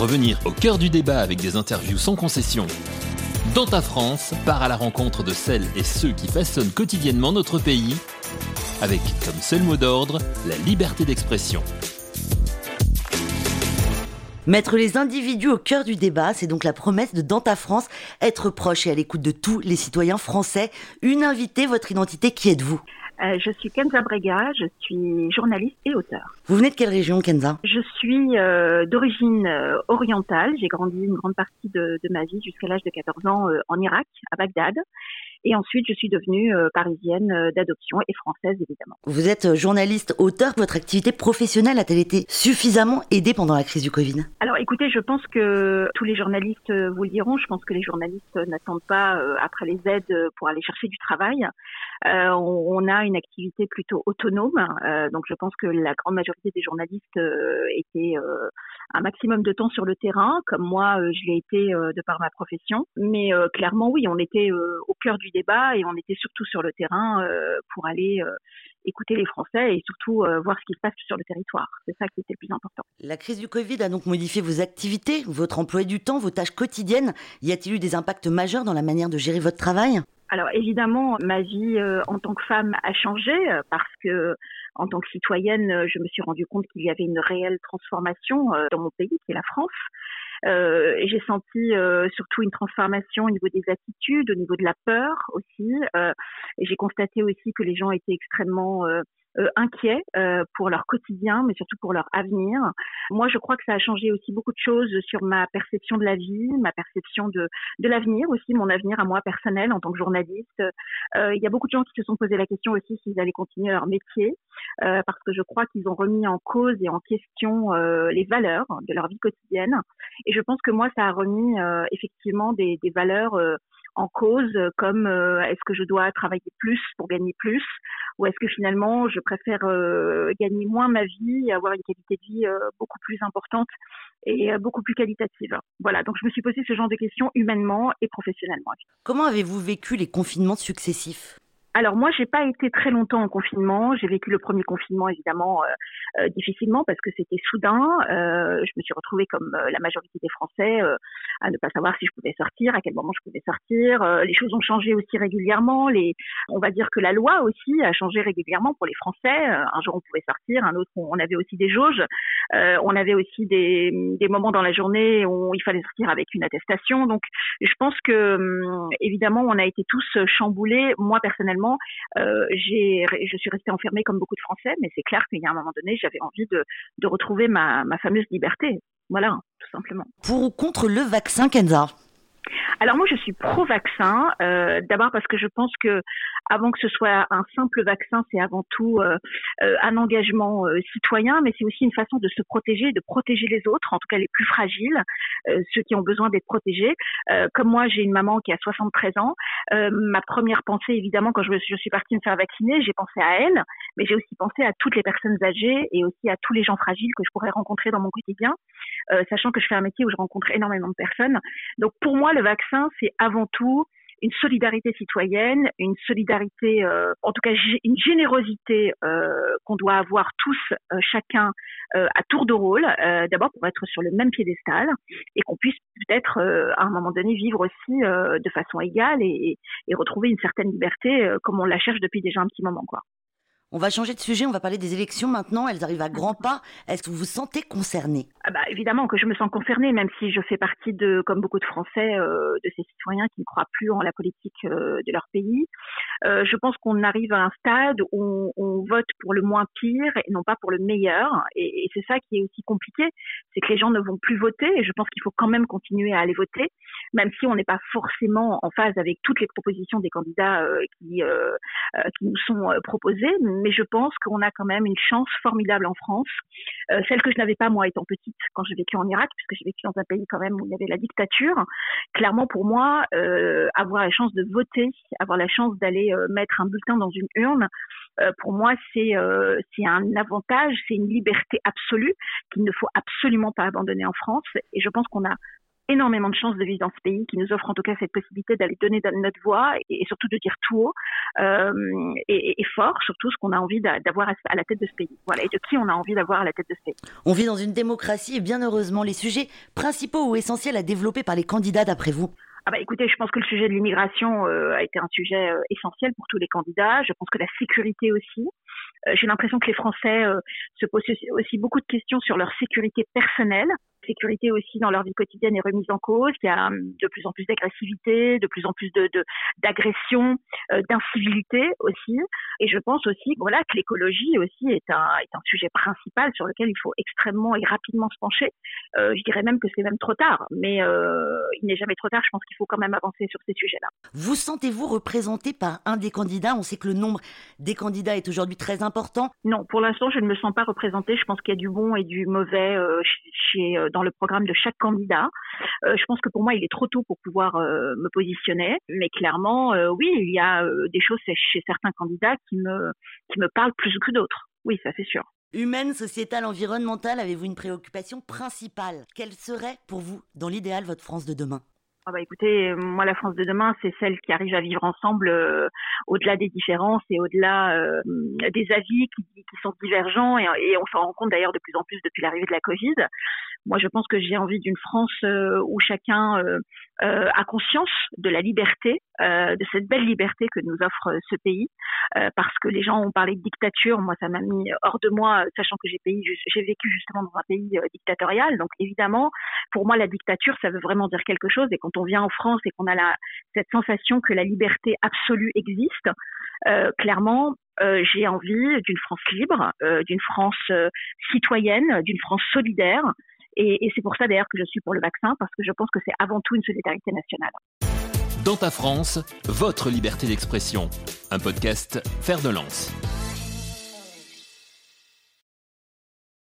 Revenir au cœur du débat avec des interviews sans concession. Dans ta France, part à la rencontre de celles et ceux qui façonnent quotidiennement notre pays, avec comme seul mot d'ordre la liberté d'expression. Mettre les individus au cœur du débat, c'est donc la promesse de Dans ta France, être proche et à l'écoute de tous les citoyens français. Une invitée, votre identité, qui êtes-vous? Euh, je suis Kenza Brega, je suis journaliste et auteur. Vous venez de quelle région, Kenza? Je suis euh, d'origine euh, orientale. J'ai grandi une grande partie de, de ma vie jusqu'à l'âge de 14 ans en Irak, à Bagdad. Et ensuite, je suis devenue euh, parisienne euh, d'adoption et française, évidemment. Vous êtes euh, journaliste, auteur. Votre activité professionnelle a-t-elle été suffisamment aidée pendant la crise du Covid? Alors, écoutez, je pense que tous les journalistes vous le diront. Je pense que les journalistes n'attendent pas après les aides pour aller chercher du travail. Euh, on, a une activité plutôt autonome, euh, donc je pense que la grande majorité des journalistes euh, étaient un maximum de temps sur le terrain, comme moi je l'ai été de par ma profession. Mais clairement, oui, on était au cœur du débat et on était surtout sur le terrain pour aller écouter les Français et surtout voir ce qui se passe sur le territoire. C'est ça qui était le plus important. La crise du Covid a donc modifié vos activités, votre emploi du temps, vos tâches quotidiennes. Y a-t-il eu des impacts majeurs dans la manière de gérer votre travail? Alors évidemment, ma vie euh, en tant que femme a changé euh, parce que en tant que citoyenne, euh, je me suis rendu compte qu'il y avait une réelle transformation dans mon pays, qui est la France. Euh, j'ai senti surtout une transformation au niveau des attitudes, au niveau de la peur aussi. et j'ai constaté aussi que les gens étaient extrêmement euh, inquiets euh, pour leur quotidien, mais surtout pour leur avenir. Moi, je crois que ça a changé aussi beaucoup de choses sur ma perception de la vie, ma perception de, de l'avenir aussi, mon avenir à moi personnel en tant que journaliste. Euh, il y a beaucoup de gens qui se sont posé la question aussi s'ils allaient continuer leur métier, euh, parce que je crois qu'ils ont remis en cause et en question euh, les valeurs de leur vie quotidienne. Et je pense que moi, ça a remis effectivement des, des valeurs en cause, comme est-ce que je dois travailler plus pour gagner plus, ou est-ce que finalement je préfère euh, gagner moins ma vie avoir une qualité de vie euh, beaucoup plus importante et euh, beaucoup plus qualitative. Voilà, donc je me suis posé ce genre de questions humainement et professionnellement. Comment avez-vous vécu les confinements successifs? Alors moi, j'ai pas été très longtemps en confinement. J'ai vécu le premier confinement évidemment euh, euh, difficilement parce que c'était soudain. Euh, je me suis retrouvée comme la majorité des Français à ne pas savoir si je pouvais sortir, à quel moment je pouvais sortir. les choses ont changé aussi régulièrement. Les, on va dire que la loi aussi a changé régulièrement pour les Français. un jour on pouvait sortir, un autre on avait aussi des jauges. on avait aussi des, des moments dans la journée où il fallait sortir avec une attestation. Donc je pense que hum, évidemment on a été tous chamboulés. Moi personnellement euh, je suis restée enfermée comme beaucoup de Français, mais c'est clair qu'il y a un moment donné, j'avais envie de, retrouver ma, ma fameuse liberté. Voilà, tout simplement. Pour ou contre le vaccin, Kenza? Alors moi, je suis pro-vaccin. Euh, D'abord parce que je pense que avant que ce soit un simple vaccin, c'est avant tout euh, euh un engagement euh, citoyen, mais c'est aussi une façon de se protéger, de protéger les autres, en tout cas les plus fragiles, euh, ceux qui ont besoin d'être protégés. comme moi, j'ai une maman qui a 73 ans. ma première pensée, évidemment, quand je suis partie me faire vacciner, j'ai pensé à elle, mais j'ai aussi pensé à toutes les personnes âgées et aussi à tous les gens fragiles que je pourrais rencontrer dans mon quotidien, sachant que je fais un métier où je rencontre énormément de personnes. Donc pour moi, le vaccin, c'est avant tout une solidarité citoyenne, une solidarité, euh, en tout cas une générosité euh, qu'on doit avoir tous, euh, chacun, à tour de rôle, d'abord pour être sur le même piédestal et qu'on puisse peut-être à un moment donné vivre aussi de façon égale et, et retrouver une certaine liberté comme on la cherche depuis déjà un petit moment. quoi. On va changer de sujet, on va parler des élections maintenant. Elles arrivent à grands pas. Est-ce que vous vous sentez concerné? Ah bah, Évidemment que je me sens concernée, même si je fais partie de, comme beaucoup de Français, euh, de ces citoyens qui ne croient plus en la politique euh, de leur pays. Euh, je pense qu'on arrive à un stade où on, vote pour le moins pire et non pas pour le meilleur. Et, c'est ça qui est aussi compliqué, c'est que les gens ne vont plus voter. Et je pense qu'il faut quand même continuer à aller voter, même si on n'est pas forcément en phase avec toutes les propositions des candidats qui, qui nous sont proposées mais je pense qu'on a quand même une chance formidable en France, euh, celle que je n'avais pas moi étant petite quand j'ai vécu en Irak, puisque j'ai vécu dans un pays quand même où il y avait la dictature. Clairement pour moi, euh, avoir la chance de voter, avoir la chance d'aller euh, mettre un bulletin dans une urne, pour moi c'est c'est un avantage, c'est une liberté absolue qu'il ne faut absolument pas abandonner en France. Et je pense qu'on a énormément de chance de vivre dans ce pays, qui nous offre en tout cas cette possibilité d'aller donner notre voix et, surtout de dire tout haut euh, et, fort, surtout ce qu'on a envie d'avoir à la tête de ce pays. Voilà, et de qui on a envie d'avoir à la tête de ce pays. On vit dans une démocratie et bien heureusement, les sujets principaux ou essentiels à développer par les candidats d'après vous? Ah bah écoutez, je pense que le sujet de l'immigration euh, a été un sujet euh, essentiel pour tous les candidats. Je pense que la sécurité aussi. Euh, j'ai l'impression que les Français se posent aussi beaucoup de questions sur leur sécurité personnelle sécurité aussi dans leur vie quotidienne est remise en cause. Il y a hum, de plus en plus d'agressivité, de plus en plus de d'agression, euh, d'incivilité aussi. Et je pense aussi voilà, que l'écologie aussi est un, est un sujet principal sur lequel il faut extrêmement et rapidement se pencher. Euh, je dirais même que c'est même trop tard, mais euh, il n'est jamais trop tard. Je pense qu'il faut quand même avancer sur ces sujets-là. Vous sentez-vous représenté par un des candidats? On sait que le nombre des candidats est aujourd'hui très important. Non, pour l'instant, je ne me sens pas représentée. Je pense qu'il y a du bon et du mauvais chez, dans le programme de chaque candidat. Euh, je pense que pour moi, il est trop tôt pour pouvoir euh, me positionner, mais clairement, euh, oui, il y a des choses chez certains candidats qui me, qui me parlent plus que d'autres. Oui, ça c'est sûr. Humaine, sociétale, environnementale, avez-vous une préoccupation principale? Quelle serait pour vous, dans l'idéal, votre France de demain? Ah bah écoutez, moi la France de demain, c'est celle qui arrive à vivre ensemble euh, au-delà des différences et au-delà euh, des avis qui, sont divergents et, et on s'en rend compte d'ailleurs de plus en plus depuis l'arrivée de la Covid. Moi, je pense que j'ai envie d'une France euh, où chacun a conscience de la liberté, de cette belle liberté que nous offre ce pays, parce que les gens ont parlé de dictature. Moi, ça m'a mis hors de moi, sachant que j'ai vécu justement dans un pays dictatorial. Donc évidemment, pour moi, la dictature, ça veut vraiment dire quelque chose et quand on vient en France et qu'on a la, cette sensation que la liberté absolue existe, euh, clairement, euh, j'ai envie d'une France libre, euh, d'une France citoyenne, d'une France solidaire. Et, c'est pour ça d'ailleurs que je suis pour le vaccin, parce que je pense que c'est avant tout une solidarité nationale. Dans ta France, votre liberté d'expression. Un podcast Faire de lance.